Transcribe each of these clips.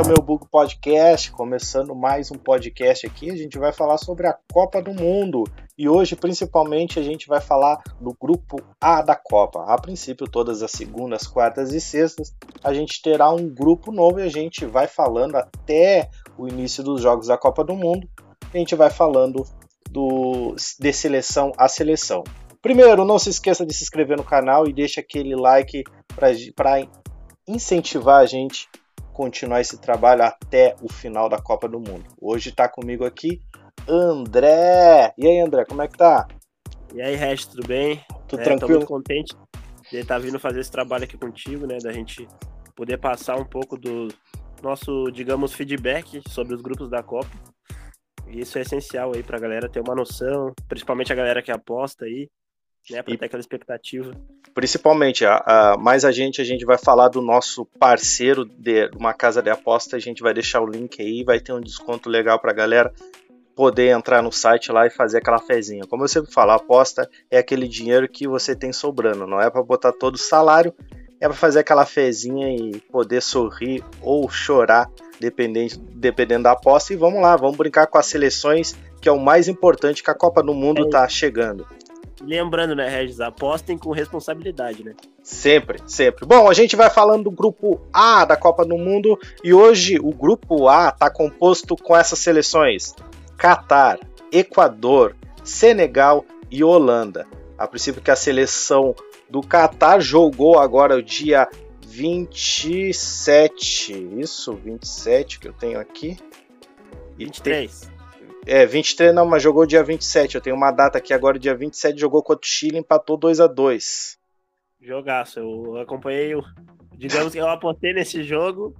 ao meu Book Podcast, começando mais um podcast aqui. A gente vai falar sobre a Copa do Mundo e hoje, principalmente, a gente vai falar do grupo A da Copa. A princípio, todas as segundas, quartas e sextas, a gente terá um grupo novo e a gente vai falando até o início dos Jogos da Copa do Mundo. A gente vai falando do, de seleção a seleção. Primeiro, não se esqueça de se inscrever no canal e deixe aquele like para incentivar a gente continuar esse trabalho até o final da Copa do Mundo. Hoje está comigo aqui André. E aí, André, como é que tá? E aí, Regis, tudo bem? Tudo é, tranquilo? Tô muito contente de estar vindo fazer esse trabalho aqui contigo, né? Da gente poder passar um pouco do nosso, digamos, feedback sobre os grupos da Copa. E isso é essencial aí pra galera ter uma noção, principalmente a galera que aposta aí, né? Pra e... ter aquela expectativa. Principalmente, a, a, mais a gente, a gente vai falar do nosso parceiro de uma casa de aposta, a gente vai deixar o link aí, vai ter um desconto legal pra galera poder entrar no site lá e fazer aquela fezinha. Como eu sempre falo, a aposta é aquele dinheiro que você tem sobrando, não é para botar todo o salário, é para fazer aquela fezinha e poder sorrir ou chorar, dependendo, dependendo da aposta. E vamos lá, vamos brincar com as seleções, que é o mais importante que a Copa do Mundo está é. chegando. Lembrando, né, Regis, apostem com responsabilidade, né? Sempre, sempre. Bom, a gente vai falando do grupo A da Copa do Mundo e hoje o grupo A está composto com essas seleções: Catar, Equador, Senegal e Holanda. A princípio que a seleção do Catar jogou agora o dia 27, isso, 27 que eu tenho aqui. 23. É, 23 não, mas jogou dia 27. Eu tenho uma data aqui agora, dia 27, jogou contra o Chile, empatou 2 a 2 Jogaço, eu acompanhei o. Digamos que eu apostei nesse jogo.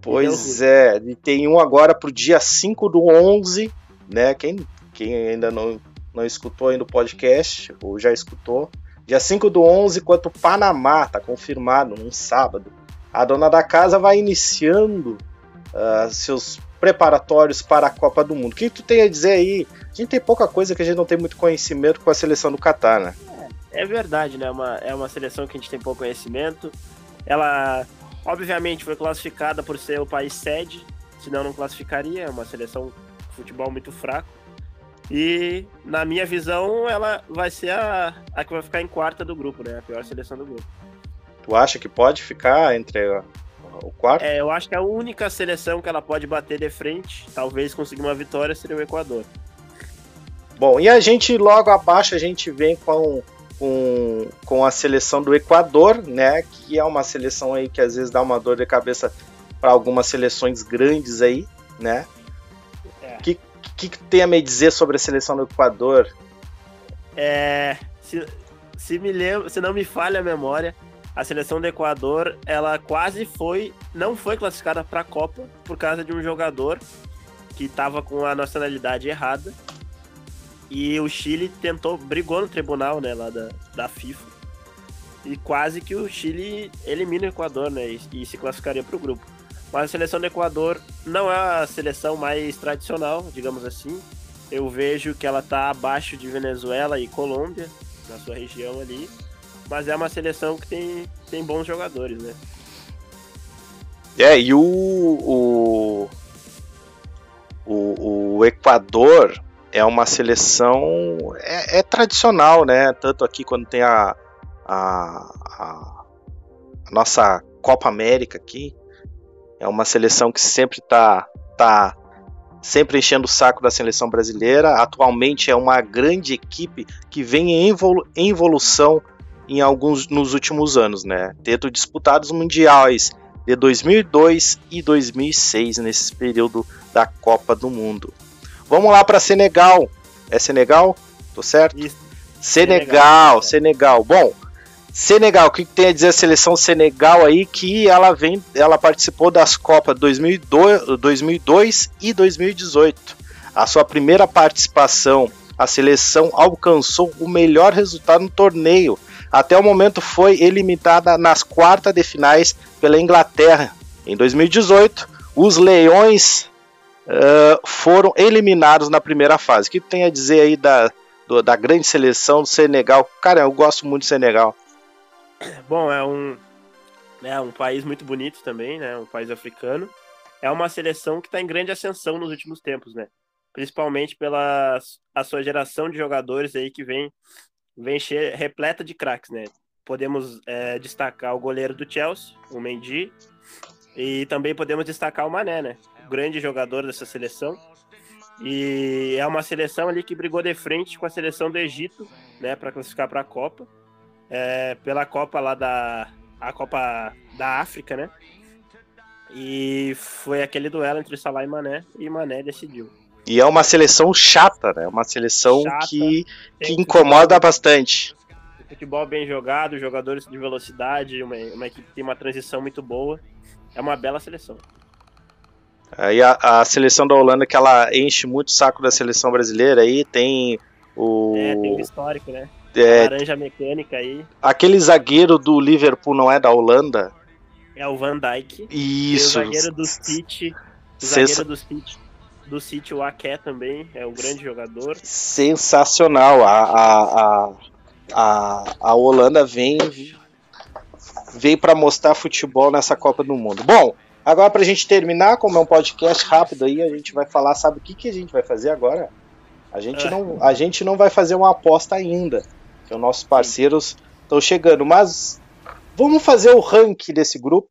Pois é, e tem um agora pro dia 5 do 11, né? Quem, quem ainda não, não escutou ainda o podcast, ou já escutou, dia 5 do 11 contra o Panamá, tá confirmado, num sábado. A dona da casa vai iniciando uh, seus preparatórios para a Copa do Mundo. O que tu tem a dizer aí? A gente tem pouca coisa que a gente não tem muito conhecimento com a seleção do Catar, né? É, é verdade, né? É uma, é uma seleção que a gente tem pouco conhecimento. Ela, obviamente, foi classificada por ser o país sede, senão não classificaria. É uma seleção de futebol muito fraco. E, na minha visão, ela vai ser a, a que vai ficar em quarta do grupo, né? A pior seleção do grupo. Tu acha que pode ficar entre o quarto? É, eu acho que a única seleção que ela pode bater de frente, talvez conseguir uma vitória, seria o Equador. Bom, e a gente logo abaixo a gente vem com, com, com a seleção do Equador, né? Que é uma seleção aí que às vezes dá uma dor de cabeça para algumas seleções grandes aí, né? O é. que, que, que tem a me dizer sobre a seleção do Equador? É, se, se, me lembro, se não me falha a memória, a seleção do Equador, ela quase foi, não foi classificada para a Copa por causa de um jogador que estava com a nacionalidade errada. E o Chile tentou, brigou no tribunal, né, lá da, da FIFA. E quase que o Chile elimina o Equador, né, e, e se classificaria para o grupo. Mas a seleção do Equador não é a seleção mais tradicional, digamos assim. Eu vejo que ela está abaixo de Venezuela e Colômbia, na sua região ali mas é uma seleção que tem, tem bons jogadores, né? É, e o, o, o, o Equador é uma seleção é, é, tradicional, né? Tanto aqui quando tem a, a, a, nossa Copa América aqui, é uma seleção que sempre tá, tá sempre enchendo o saco da seleção brasileira. Atualmente é uma grande equipe que vem em, em evolução em alguns nos últimos anos, né? Tendo disputado os mundiais de 2002 e 2006 nesse período da Copa do Mundo. Vamos lá para Senegal. É Senegal? Tô certo? Isso. Senegal, Senegal, Senegal. Bom, Senegal, o que tem a dizer a seleção Senegal aí que ela vem, ela participou das Copas 2002, 2002 e 2018. A sua primeira participação, a seleção alcançou o melhor resultado no torneio, até o momento foi eliminada nas quartas de finais pela Inglaterra. Em 2018, os Leões uh, foram eliminados na primeira fase. O que tem a dizer aí da, do, da grande seleção do Senegal? Cara, eu gosto muito do Senegal. Bom, é um, é um país muito bonito também, né? Um país africano. é uma seleção que está em grande ascensão nos últimos tempos, né? Principalmente pela a sua geração de jogadores aí que vem, vem repleta de craques, né? Podemos é, destacar o goleiro do Chelsea, o Mendy, e também podemos destacar o Mané, né? O grande jogador dessa seleção. E é uma seleção ali que brigou de frente com a seleção do Egito, né, para classificar para a Copa. É, pela Copa lá da a Copa da África, né? E foi aquele duelo entre Salah e Mané, e Mané decidiu. E é uma seleção chata, né? Uma seleção chata, que, que incomoda bastante. Futebol bem jogado, jogadores de velocidade, uma, uma equipe que tem uma transição muito boa. É uma bela seleção. Aí a, a, seleção da Holanda que ela enche muito o saco da seleção brasileira aí, tem o. É, tem o histórico, né? É, laranja mecânica aí. Aquele zagueiro do Liverpool não é da Holanda? É o Van Dijk. Isso. o zagueiro do City. O zagueiro do City. Do City, o Aké também é um grande jogador. Sensacional. A, a, a, a, Holanda vem, vem para mostrar futebol nessa Copa do Mundo. Bom, agora para a gente terminar, como é um podcast rápido aí, a gente vai falar, sabe o que, que a gente vai fazer agora? A gente, é. não, a gente não vai fazer uma aposta ainda, que os nossos parceiros estão chegando, mas Vamos fazer o ranking desse grupo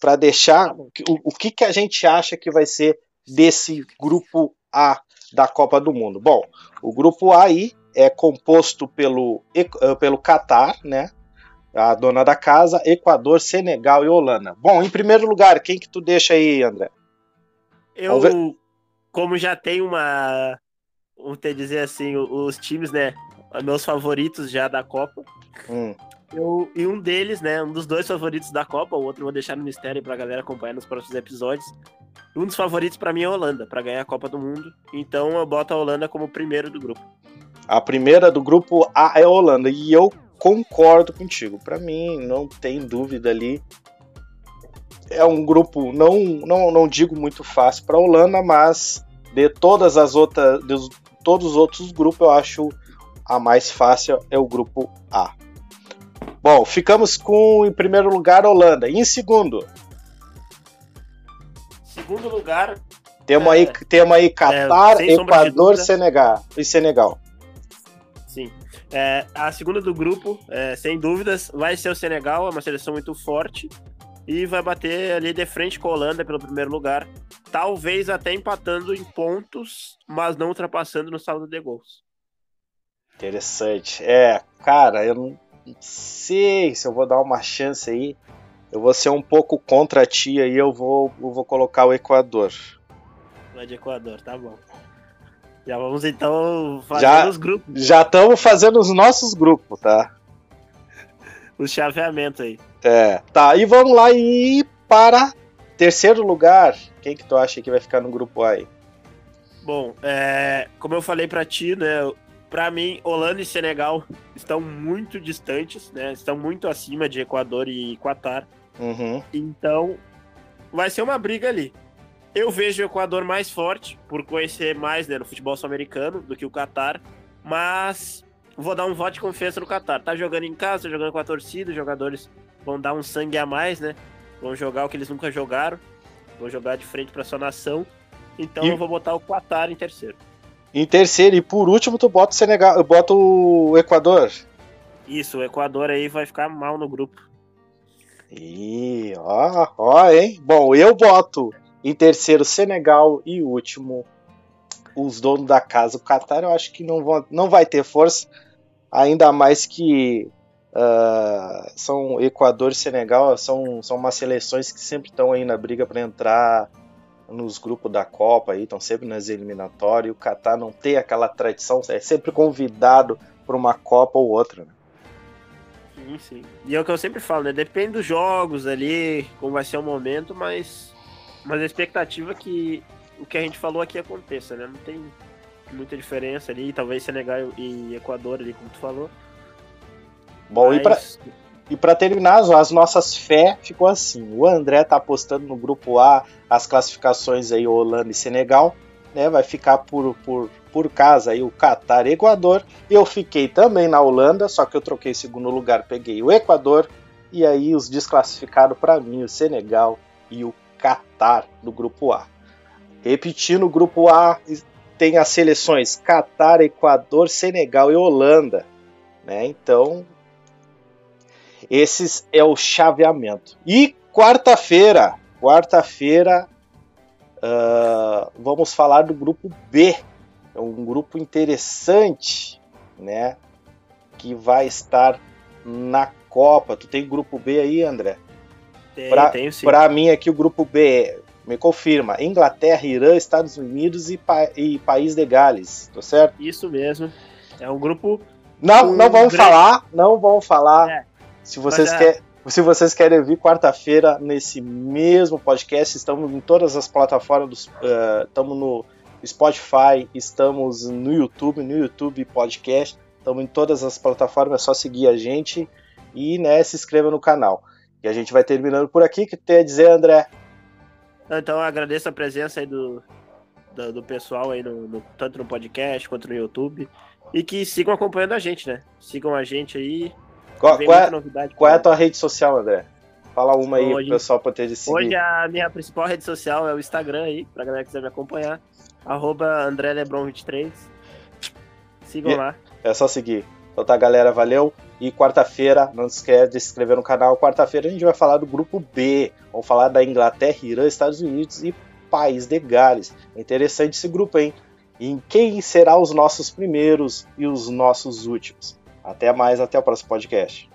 para deixar o, o que, que a gente acha que vai ser desse grupo A da Copa do Mundo. Bom, o grupo A aí é composto pelo, eh, pelo Catar, né? A dona da casa, Equador, Senegal e Holanda. Bom, em primeiro lugar, quem que tu deixa aí, André? Eu, como já tem uma, vamos ter dizer assim, os times, né? Meus favoritos já da Copa. Hum. Eu, e um deles, né, um dos dois favoritos da Copa, o outro eu vou deixar no mistério pra galera acompanhar nos próximos episódios. Um dos favoritos para mim é a Holanda, para ganhar a Copa do Mundo. Então eu boto a Holanda como primeiro do grupo. A primeira do grupo A é a Holanda e eu concordo contigo. Para mim não tem dúvida ali. É um grupo não não, não digo muito fácil para a Holanda, mas de todas as outras de todos os outros grupos eu acho a mais fácil é o grupo A. Bom, ficamos com, em primeiro lugar, Holanda. E em segundo? Segundo lugar. Temos, é, aí, temos aí Catar, é, Equador Senegal, e Senegal. Sim. É, a segunda do grupo, é, sem dúvidas, vai ser o Senegal, é uma seleção muito forte. E vai bater ali de frente com a Holanda pelo primeiro lugar. Talvez até empatando em pontos, mas não ultrapassando no saldo de gols. Interessante. É, cara, eu não, sei se eu vou dar uma chance aí. Eu vou ser um pouco contra ti aí, eu vou, eu vou colocar o Equador. Vai de Equador, tá bom. Já vamos então fazer já, os grupos. Já estamos fazendo os nossos grupos, tá? Os chaveamentos aí. É, tá. E vamos lá e para terceiro lugar. Quem que tu acha que vai ficar no grupo A aí? Bom, é, como eu falei para ti, né? Para mim, Holanda e Senegal estão muito distantes, né? Estão muito acima de Equador e Qatar. Uhum. Então, vai ser uma briga ali. Eu vejo o Equador mais forte, por conhecer mais né, no futebol sul-americano do que o Qatar, mas vou dar um voto de confiança no Qatar. Tá jogando em casa, tá jogando com a torcida, os jogadores vão dar um sangue a mais, né? Vão jogar o que eles nunca jogaram, vão jogar de frente para sua nação. Então e... eu vou botar o Qatar em terceiro. Em terceiro, e por último, tu bota o Senegal, bota o Equador. Isso, o Equador aí vai ficar mal no grupo. E ó, ó, hein? Bom, eu boto em terceiro Senegal e último os donos da casa. O Qatar eu acho que não, vão, não vai ter força, ainda mais que uh, são Equador e Senegal são, são umas seleções que sempre estão aí na briga para entrar nos grupos da Copa aí, estão sempre nas eliminatórias. O Catar não tem aquela tradição, é sempre convidado para uma Copa ou outra. Né? Sim, sim. E é o que eu sempre falo, né? Depende dos jogos ali, como vai ser o momento, mas, mas a expectativa é que o que a gente falou aqui aconteça, né? Não tem muita diferença ali, talvez Senegal e Equador ali, como tu falou. Bom, mas... e para e para terminar, as nossas fé ficou assim. O André tá apostando no grupo A as classificações aí Holanda e Senegal, né? Vai ficar por, por, por casa aí o Catar Equador. Eu fiquei também na Holanda, só que eu troquei segundo lugar, peguei o Equador e aí os desclassificados para mim, o Senegal e o Catar no grupo A. Repetindo, o grupo A tem as seleções Catar, Equador, Senegal e Holanda. Né? Então, esses é o chaveamento. E quarta-feira, quarta-feira, uh, vamos falar do grupo B. É um grupo interessante, né? Que vai estar na Copa. Tu tem grupo B aí, André? Tem, pra, tenho sim. Pra mim aqui o grupo B me confirma. Inglaterra, Irã, Estados Unidos e, pa e País de Gales, tá certo? Isso mesmo. É um grupo. Não, não vamos grande- falar, não vamos falar. É, Se vocês, Mas, é. quer, se vocês querem vir quarta-feira nesse mesmo podcast, estamos em todas as plataformas, eh, estamos no Spotify, estamos no YouTube, no YouTube Podcast, estamos em todas as plataformas, é só seguir a gente e né, se inscreva no canal. E a gente vai terminando por aqui. O que tem a dizer, André? Então agradeço a presença aí do, do, do pessoal aí, no, no- tanto no podcast quanto no YouTube. E que sigam acompanhando a gente, né? Sigam a gente aí. Qual, qual é, qual é a tua rede social, André? Fala uma aí Hoje- pro pessoal poder te seguir. Hoje a minha principal rede social é o Instagram aí, pra galera que quiser me acompanhar. Arroba André Lebron 23. Sigam E- lá. É só seguir. Então tá, galera, valeu. E quarta-feira, não se esquece de se inscrever no canal. Quarta-feira a gente vai falar do grupo B. Vamos falar da Inglaterra, Irã, Estados Unidos e País de Gales. É interessante esse grupo, hein? E em quem será os nossos primeiros e os nossos últimos. Até mais, até o próximo podcast.